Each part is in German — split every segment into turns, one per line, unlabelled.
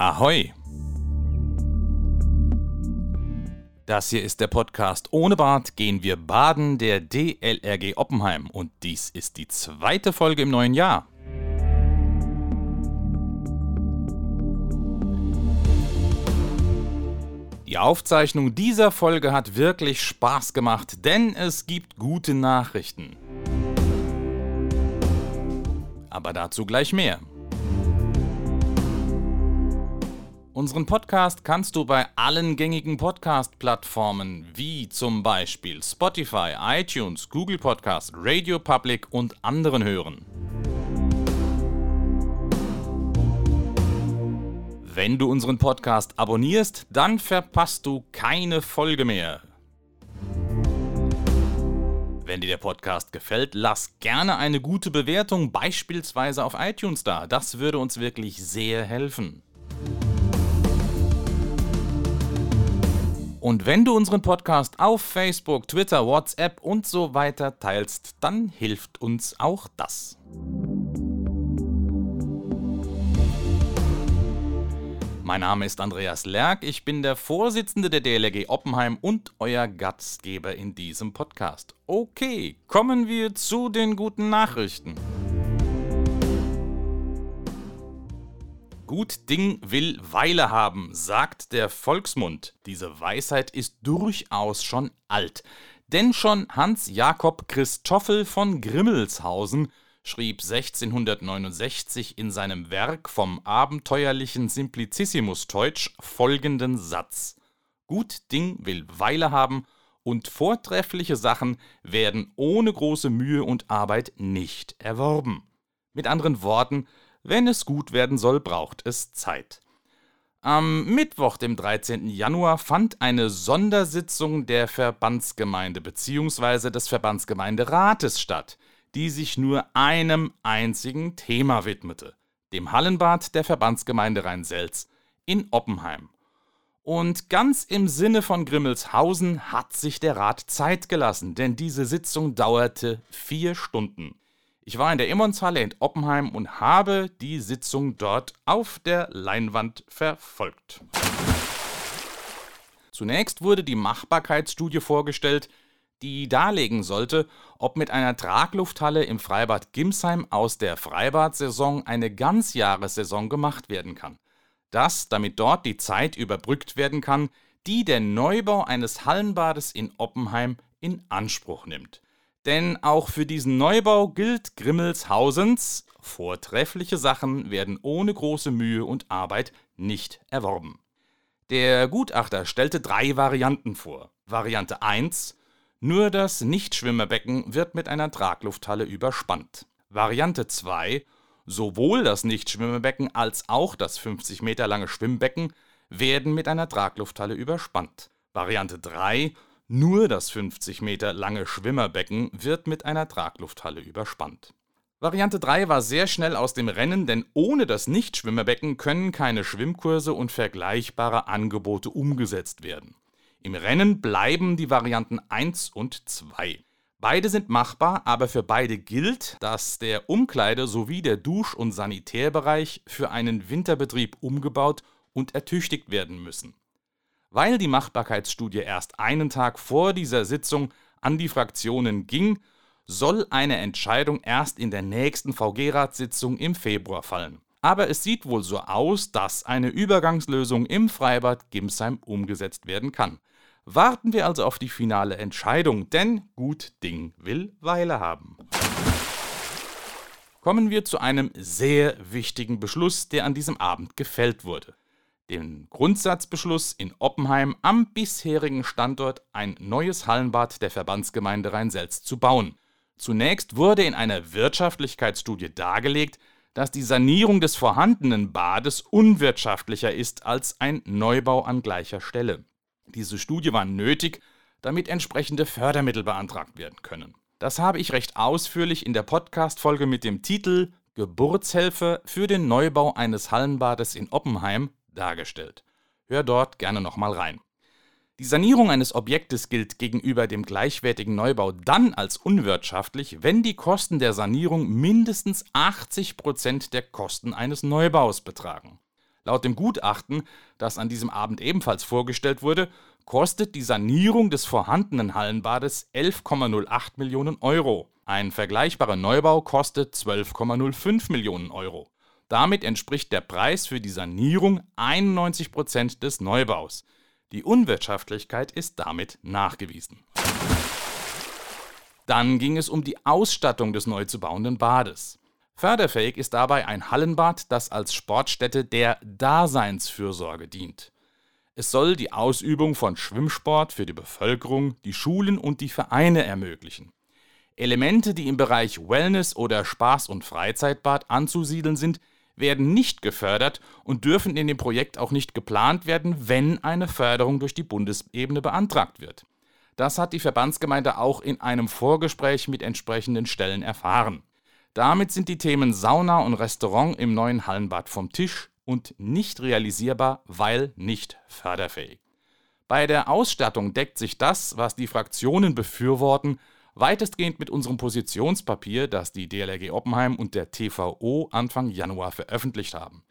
Ahoi! Das hier ist der Podcast Ohne Bad gehen wir baden der DLRG Oppenheim und dies ist die zweite Folge im neuen Jahr. Die Aufzeichnung dieser Folge hat wirklich Spaß gemacht, denn es gibt gute Nachrichten. Aber dazu gleich mehr. Unseren Podcast kannst du bei allen gängigen Podcast-Plattformen wie zum Beispiel Spotify, iTunes, Google Podcast, Radio Public und anderen hören. Wenn du unseren Podcast abonnierst, dann verpasst du keine Folge mehr. Wenn dir der Podcast gefällt, lass gerne eine gute Bewertung, beispielsweise auf iTunes da. Das würde uns wirklich sehr helfen. Und wenn du unseren Podcast auf Facebook, Twitter, WhatsApp und so weiter teilst, dann hilft uns auch das. Mein Name ist Andreas Lerck, ich bin der Vorsitzende der DLRG Oppenheim und euer Gastgeber in diesem Podcast. Okay, kommen wir zu den guten Nachrichten. Gut Ding will Weile haben, sagt der Volksmund. Diese Weisheit ist durchaus schon alt. Denn schon Hans Jakob Christoffel von Grimmelshausen schrieb 1669 in seinem Werk vom abenteuerlichen Simplicissimus Teutsch folgenden Satz: Gut Ding will Weile haben und vortreffliche Sachen werden ohne große Mühe und Arbeit nicht erworben. Mit anderen Worten, wenn es gut werden soll, braucht es Zeit. Am Mittwoch, dem 13. Januar, fand eine Sondersitzung der Verbandsgemeinde bzw. des Verbandsgemeinderates statt, die sich nur einem einzigen Thema widmete, dem Hallenbad der Verbandsgemeinde Rhein-Selz in Oppenheim. Und ganz im Sinne von Grimmelshausen hat sich der Rat Zeit gelassen, denn diese Sitzung dauerte vier Stunden. Ich war in der Emmonshalle in Oppenheim und habe die Sitzung dort auf der Leinwand verfolgt. Zunächst wurde die Machbarkeitsstudie vorgestellt, die darlegen sollte, ob mit einer Traglufthalle im Freibad Gimsheim aus der Freibadsaison eine Ganzjahressaison gemacht werden kann. Das, damit dort die Zeit überbrückt werden kann, die der Neubau eines Hallenbades in Oppenheim in Anspruch nimmt. Denn auch für diesen Neubau gilt Grimmelshausens, vortreffliche Sachen werden ohne große Mühe und Arbeit nicht erworben. Der Gutachter stellte drei Varianten vor. Variante 1 nur das Nichtschwimmerbecken wird mit einer Traglufthalle überspannt. Variante 2 Sowohl das Nichtschwimmerbecken als auch das 50 Meter lange Schwimmbecken werden mit einer Traglufthalle überspannt. Variante 3 nur das 50 Meter lange Schwimmerbecken wird mit einer Traglufthalle überspannt. Variante 3 war sehr schnell aus dem Rennen, denn ohne das Nichtschwimmerbecken können keine Schwimmkurse und vergleichbare Angebote umgesetzt werden. Im Rennen bleiben die Varianten 1 und 2. Beide sind machbar, aber für beide gilt, dass der Umkleide- sowie der Dusch- und Sanitärbereich für einen Winterbetrieb umgebaut und ertüchtigt werden müssen. Weil die Machbarkeitsstudie erst einen Tag vor dieser Sitzung an die Fraktionen ging, soll eine Entscheidung erst in der nächsten VG-Ratssitzung im Februar fallen. Aber es sieht wohl so aus, dass eine Übergangslösung im Freibad Gimsheim umgesetzt werden kann. Warten wir also auf die finale Entscheidung, denn gut Ding will Weile haben. Kommen wir zu einem sehr wichtigen Beschluss, der an diesem Abend gefällt wurde den Grundsatzbeschluss in Oppenheim am bisherigen Standort ein neues Hallenbad der Verbandsgemeinde Rhein-Selz zu bauen. Zunächst wurde in einer Wirtschaftlichkeitsstudie dargelegt, dass die Sanierung des vorhandenen Bades unwirtschaftlicher ist als ein Neubau an gleicher Stelle. Diese Studie war nötig, damit entsprechende Fördermittel beantragt werden können. Das habe ich recht ausführlich in der Podcast-Folge mit dem Titel Geburtshilfe für den Neubau eines Hallenbades in Oppenheim dargestellt. Hör dort gerne nochmal rein. Die Sanierung eines Objektes gilt gegenüber dem gleichwertigen Neubau dann als unwirtschaftlich, wenn die Kosten der Sanierung mindestens 80% der Kosten eines Neubaus betragen. Laut dem Gutachten, das an diesem Abend ebenfalls vorgestellt wurde, kostet die Sanierung des vorhandenen Hallenbades 11,08 Millionen Euro. Ein vergleichbarer Neubau kostet 12,05 Millionen Euro. Damit entspricht der Preis für die Sanierung 91 Prozent des Neubaus. Die Unwirtschaftlichkeit ist damit nachgewiesen. Dann ging es um die Ausstattung des neu zu bauenden Bades. Förderfähig ist dabei ein Hallenbad, das als Sportstätte der Daseinsfürsorge dient. Es soll die Ausübung von Schwimmsport für die Bevölkerung, die Schulen und die Vereine ermöglichen. Elemente, die im Bereich Wellness oder Spaß- und Freizeitbad anzusiedeln sind, werden nicht gefördert und dürfen in dem Projekt auch nicht geplant werden, wenn eine Förderung durch die Bundesebene beantragt wird. Das hat die Verbandsgemeinde auch in einem Vorgespräch mit entsprechenden Stellen erfahren. Damit sind die Themen Sauna und Restaurant im neuen Hallenbad vom Tisch und nicht realisierbar, weil nicht förderfähig. Bei der Ausstattung deckt sich das, was die Fraktionen befürworten, weitestgehend mit unserem Positionspapier, das die DLRG Oppenheim und der TVO Anfang Januar veröffentlicht haben.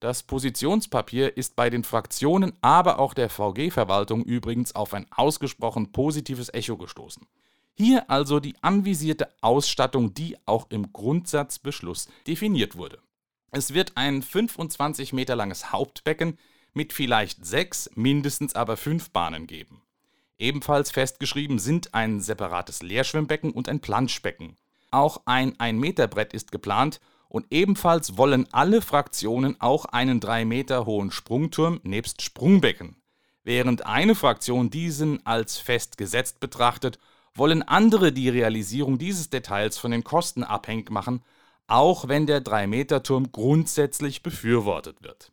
Das Positionspapier ist bei den Fraktionen, aber auch der VG-Verwaltung übrigens auf ein ausgesprochen positives Echo gestoßen. Hier also die anvisierte Ausstattung, die auch im Grundsatzbeschluss definiert wurde. Es wird ein 25 Meter langes Hauptbecken mit vielleicht sechs, mindestens aber fünf Bahnen geben. Ebenfalls festgeschrieben sind ein separates Leerschwimmbecken und ein Planschbecken. Auch ein 1-Meter-Brett ist geplant und ebenfalls wollen alle Fraktionen auch einen 3 Meter hohen Sprungturm nebst Sprungbecken. Während eine Fraktion diesen als festgesetzt betrachtet wollen andere die Realisierung dieses Details von den Kosten abhängig machen, auch wenn der 3-Meter-Turm grundsätzlich befürwortet wird.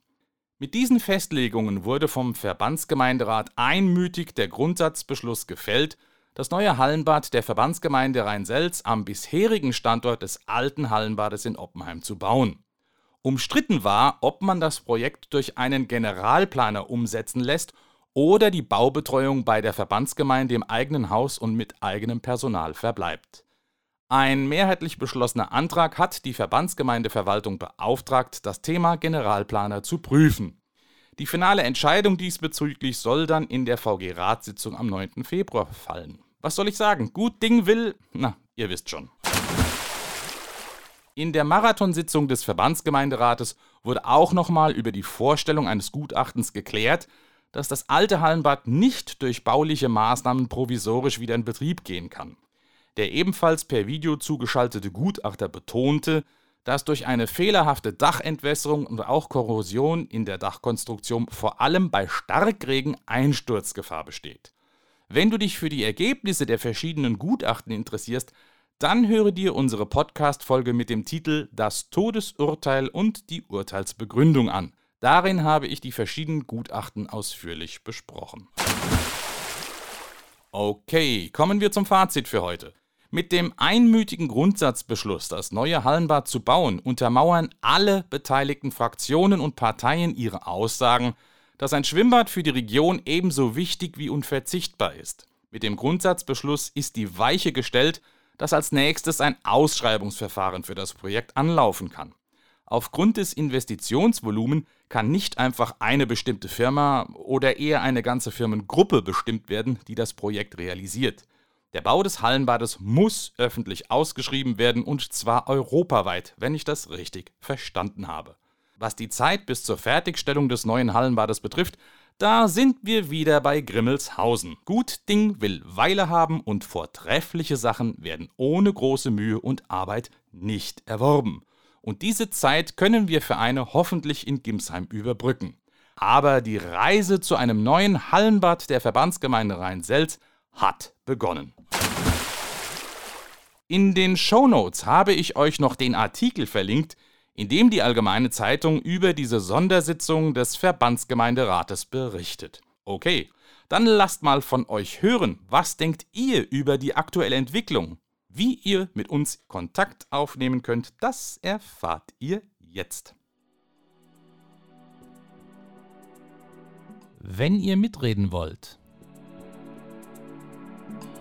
Mit diesen Festlegungen wurde vom Verbandsgemeinderat einmütig der Grundsatzbeschluss gefällt, das neue Hallenbad der Verbandsgemeinde Rhein-Selz am bisherigen Standort des alten Hallenbades in Oppenheim zu bauen. Umstritten war, ob man das Projekt durch einen Generalplaner umsetzen lässt oder die Baubetreuung bei der Verbandsgemeinde im eigenen Haus und mit eigenem Personal verbleibt. Ein mehrheitlich beschlossener Antrag hat die Verbandsgemeindeverwaltung beauftragt, das Thema Generalplaner zu prüfen. Die finale Entscheidung diesbezüglich soll dann in der VG-Ratssitzung am 9. Februar fallen. Was soll ich sagen? Gut Ding will, na, ihr wisst schon. In der Marathonsitzung des Verbandsgemeinderates wurde auch nochmal über die Vorstellung eines Gutachtens geklärt, dass das alte Hallenbad nicht durch bauliche Maßnahmen provisorisch wieder in Betrieb gehen kann. Der ebenfalls per Video zugeschaltete Gutachter betonte, dass durch eine fehlerhafte Dachentwässerung und auch Korrosion in der Dachkonstruktion vor allem bei Starkregen Einsturzgefahr besteht. Wenn du dich für die Ergebnisse der verschiedenen Gutachten interessierst, dann höre dir unsere Podcast-Folge mit dem Titel Das Todesurteil und die Urteilsbegründung an. Darin habe ich die verschiedenen Gutachten ausführlich besprochen. Okay, kommen wir zum Fazit für heute. Mit dem einmütigen Grundsatzbeschluss, das neue Hallenbad zu bauen, untermauern alle beteiligten Fraktionen und Parteien ihre Aussagen, dass ein Schwimmbad für die Region ebenso wichtig wie unverzichtbar ist. Mit dem Grundsatzbeschluss ist die Weiche gestellt, dass als nächstes ein Ausschreibungsverfahren für das Projekt anlaufen kann. Aufgrund des Investitionsvolumens kann nicht einfach eine bestimmte Firma oder eher eine ganze Firmengruppe bestimmt werden, die das Projekt realisiert. Der Bau des Hallenbades muss öffentlich ausgeschrieben werden und zwar europaweit, wenn ich das richtig verstanden habe. Was die Zeit bis zur Fertigstellung des neuen Hallenbades betrifft, da sind wir wieder bei Grimmelshausen. Gut Ding will Weile haben und vortreffliche Sachen werden ohne große Mühe und Arbeit nicht erworben. Und diese Zeit können wir für eine hoffentlich in Gimsheim überbrücken. Aber die Reise zu einem neuen Hallenbad der Verbandsgemeinde Rhein-Selz hat begonnen. In den Shownotes habe ich euch noch den Artikel verlinkt, in dem die Allgemeine Zeitung über diese Sondersitzung des Verbandsgemeinderates berichtet. Okay, dann lasst mal von euch hören, was denkt ihr über die aktuelle Entwicklung? Wie ihr mit uns Kontakt aufnehmen könnt, das erfahrt ihr jetzt. Wenn ihr mitreden wollt,